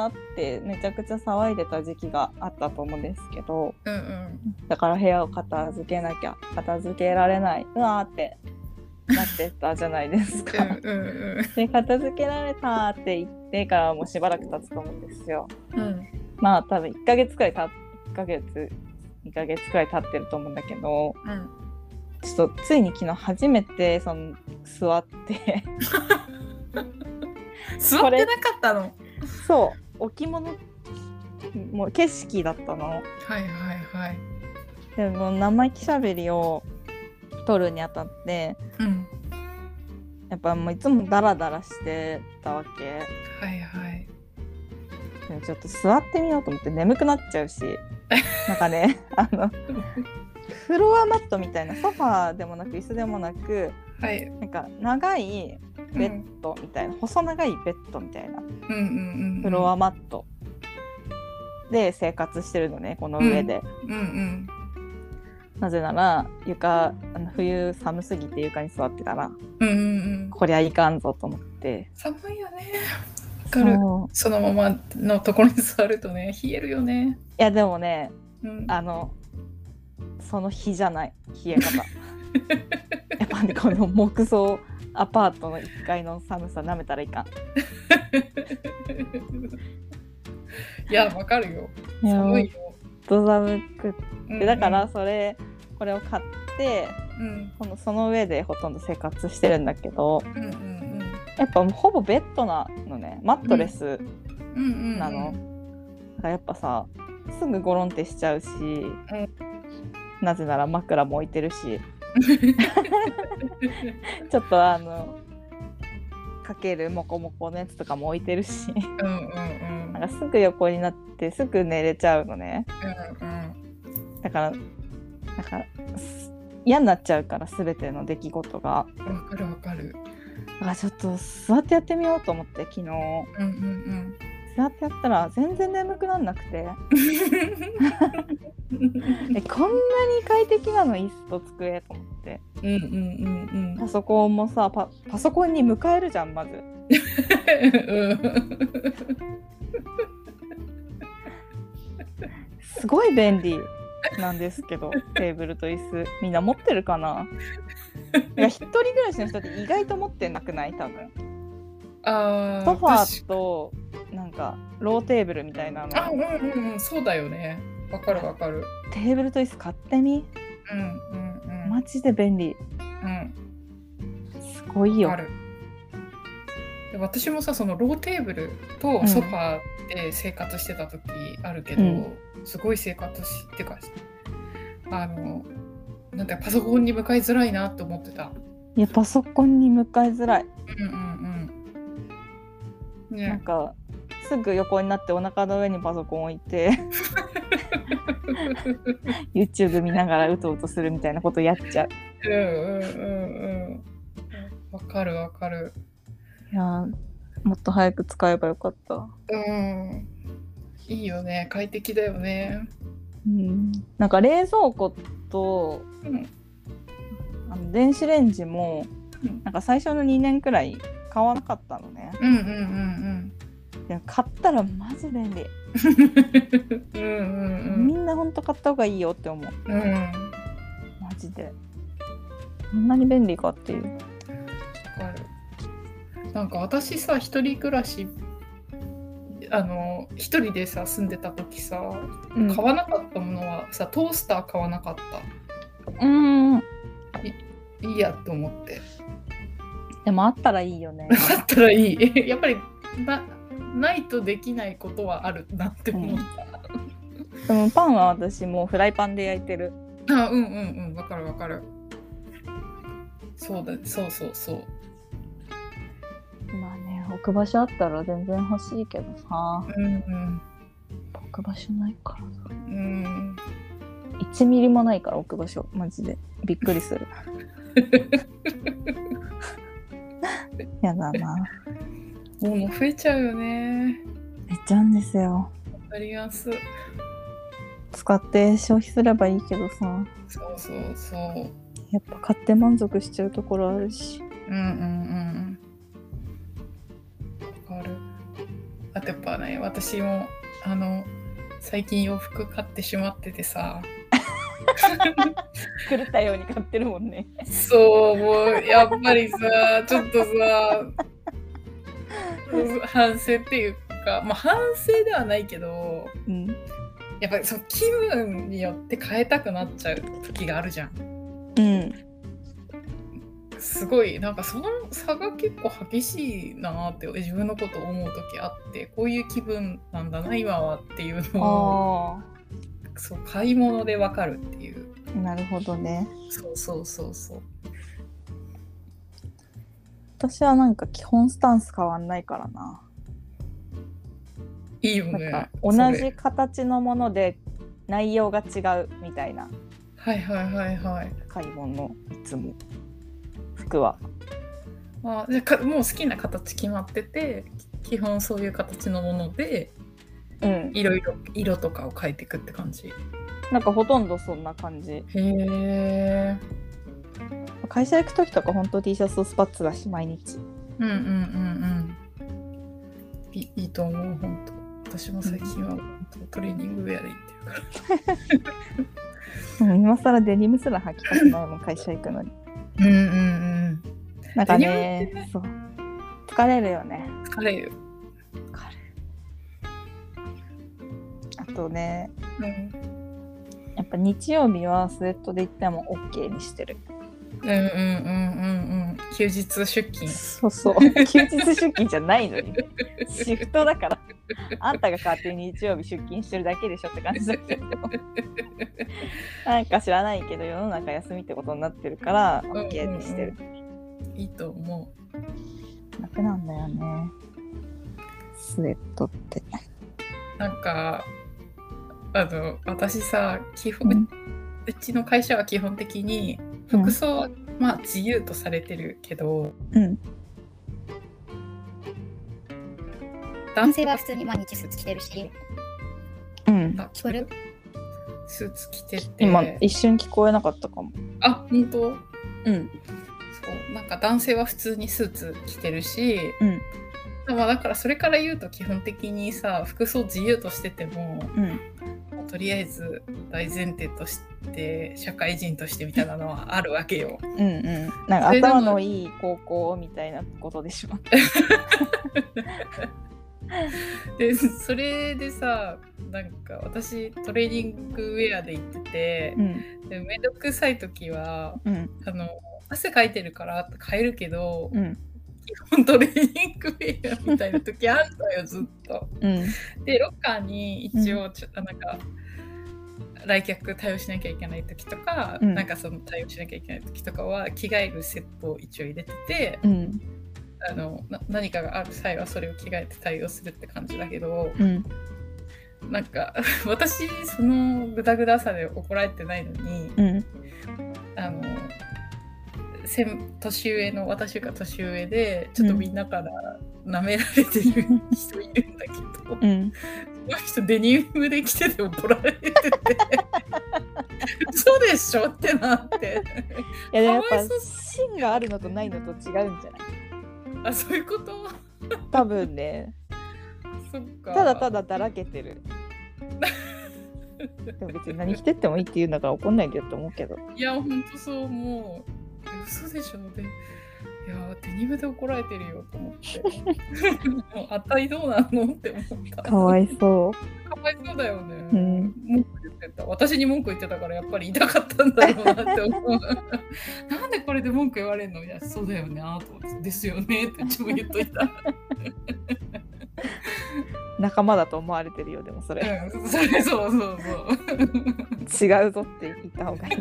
だってめちゃくちゃ騒いでた時期があったと思うんですけどうんうん。だから部屋を片付けなきゃ片付けられないうわーってなってたじゃないですか。うんうんで片付けられたって言ってからもうしばらく経つと思うんですよ。うん。まあ多分1ヶ月くらいた1ヶ月2ヶ月くらい経ってると思うんだけどうん。ちょっとついに昨日初めてその座って。座ってなかったの？そう置物もう景色だったの。はいはいはい。でも生意気しゃべりを取るにあたってうん。やっぱもういつもダラダラしてたわけ。はいはい。でもちょっと座ってみようと思って眠くなっちゃうし。なんかねあのフロアマットみたいなソファーでもなく椅子でもなくはい。なんか長いベッドみたいな、細長いベッドみたいなうんうんうんフロアマット。で生活してるのねこの上で、うんうんなぜなら床あの冬寒すぎて床に座ってたらうんうんうん。こりゃいかんぞと思って。寒いよね。わかる。そのままのところに座るとね冷えるよね。いやでもねうん。あのその日じゃない冷え方。やっぱねこの木造アパートの1階の寒さなめたらいかん。いやわかるよ。寒いよ。ど寒くっうんてだからそれこれを買ってうん。このその上でほとんど生活してるんだけどうんうんやっぱほぼベッドなのね。マットレスうん。うんうんなの、だからやっぱさすぐゴロンってしちゃうし、なぜなら枕も置いてるし ちょっとあのかけるモコモコのやつとかも置いてるし。うんうんうん。なんかすぐ横になってすぐ寝れちゃうのね。うんだからなんかす嫌になっちゃうから全ての出来事が。うんわかるわかる。だからちょっと座ってやってみようと思って昨日。うんうん座ってやったら全然眠くなんなくて。う んえこんなに快適なの椅子と机と思って。うんうんうんパソコンもさパパソコンに迎えるじゃんまず。すごい便利なんですけどテーブルと椅子。みんな持ってるかな？いや一人暮らしの人って意外と持ってなくない？多分。ソファ私ーとかローテーブルみたいなの。あうんうんうんそうだよね。わかるわかる。テーブルと椅子買ってみ？うんうんうん。マジで便利。うん。すごいよ。わかる。で私もさそのローテーブルとソファーで生活してた時あるけど、うん。すごい生活しってかあのなんてパソコンに向かいづらいなって思ってた。いやパソコンに向かいづらい。うんうんうん。ね。なんかすぐ横になってお腹の上にパソコン置いて YouTube 見ながらうとうとするみたいなことやっちゃう。うんうんうんうん。わかるわかる。いやーもっと早く使えばよかった。うん。いいよね。快適だよね。うん。なんか冷蔵庫とうん。あの電子レンジもうん。なんか最初の2年くらい買わなかったのね。うんうんうんいや買ったらマジ便利、うんうんうん。みんなほんと買った方がいいよって思う。うん。うんマジで。こんなに便利かっていう。わかる。なんか私さ一人暮らしあの一人でさ住んでた時さうん。買わなかったものはさトースター買わなかっうんたいいやって思って。でもあったらいいよね。あったらいい。やっぱりなないとできないことはあるなって思った、でもパンは私もうフライパンで焼いてる。あうんうんうん。わかるわかる。そうだそうそうそう。まあね置く場所あったら全然欲しいけどさ。うんうん。置く場所ないからさ。うん。1ミリもないから置く場所。マジで。びっくりする。やだなもう増えちゃうよね。めっちゃうんですよ。あります使って消費すればいいけどさ。そうそうそう。やっぱ買って満足しちゃうところあるし。うんうんうん。わかる。あとやっぱね私もあの最近洋服買ってしまっててさ。狂ったように買ってるもんね。そうもうやっぱりさちょっとさ反省っていうかまあ反省ではないけどうん。やっぱりその気分によって変えたくなっちゃう時があるじゃん。うん。すごいなんかその差が結構激しいなって自分のことを思う時あってこういう気分なんだな今はっていうのをあそう買い物でわかるっていうあ、なるほどね。そうそうそうそう私はなんか基本スタンス変わんないからな。いいよねなんか同じ形のもので内容が違うみたいなはいはいはいはい買い物いつも服は。あじゃあかもう好きな形決まってて基本そういう形のものでうん。いろいろ色とかを変えていくって感じへなんかほとんどそんな感じ。え会社行く時とか本当 T シャツとスパッツだし毎日。うんうんうんうんいいいと思う本当私も最近は本当トレーニングウェアで行ってるからも う今更デニムすら履きたくないもん会社行くのに。うんうんうんなんかねねそう疲れるよね。疲れる疲れる。あとねうんやっぱ日曜日はスウェットで行っても OK にしてる。うんうんうんうんうん休日出勤そうそう。休日出勤じゃないのに。シフトだから。あんたが勝手に日曜日出勤してるだけでしょって感じだけど。なんか知らないけど世の中休みってことになってるから OK にしてる。いいと思う楽なんだよね。スウェットって。なんかあの私さ基本、ううちの会社は基本的に服装は、まあ自由とされてるけどうん。男性は普通に毎日スーツ着てるし、うん。聞こえる？スーツ着てて今一瞬聞こえなかったかも。あ本当？うん。そうなんか男性は普通にスーツ着てるし、うんまあだからそれから言うと基本的にさ服装自由としててもうん。とりあえず大前提として社会人としてみたいなのはあるわけよ。うんうん。なんか頭のいい高校みたいなことでしょ。でそれでさなんか私トレーニングウェアで行っててうん。でめんどくさい時はうん。あの汗かいてるから変えるけど、うん。基本トレーニングウェアみたいな時あんのよずっと。うん。でロッカーに一応ちょ、なんか来客対応しなきゃいけない時とか、うんなんかその対応しなきゃいけない時とかは着替えるセットを一応入れててうん。あのな何かがある際はそれを着替えて対応するって感じだけどうん。なんか 私そのグダグダさで怒られてないのにうん。あの先年上の私が年上でちょっとみんなから舐められてる人いるんだけど、うん。その人デニムで着てて怒られてて。嘘でしょってなって。いやでもやっぱ芯があるのとないのと違うんじゃない？あそういうこと？多分ね。そっか。ただただだらけてる。でも別に何着てってもいいって言うんだから怒んないでよって思うけど。いやほんとそう思う。え嘘でしょでいやデニムで怒られてるよと思ってもうあたいどうなのって思ったかわいそかわいそうだよね。うん文句言ってた。私に文句言ってたからやっぱり痛かったんだろうなって思う。なんでこれで文句言われるの？いや、そうだよね。あと思ってですよねって自分言っといた。う 仲間だと思われてるよでもそれうん、それそうそうそう。違うぞって言った方がいい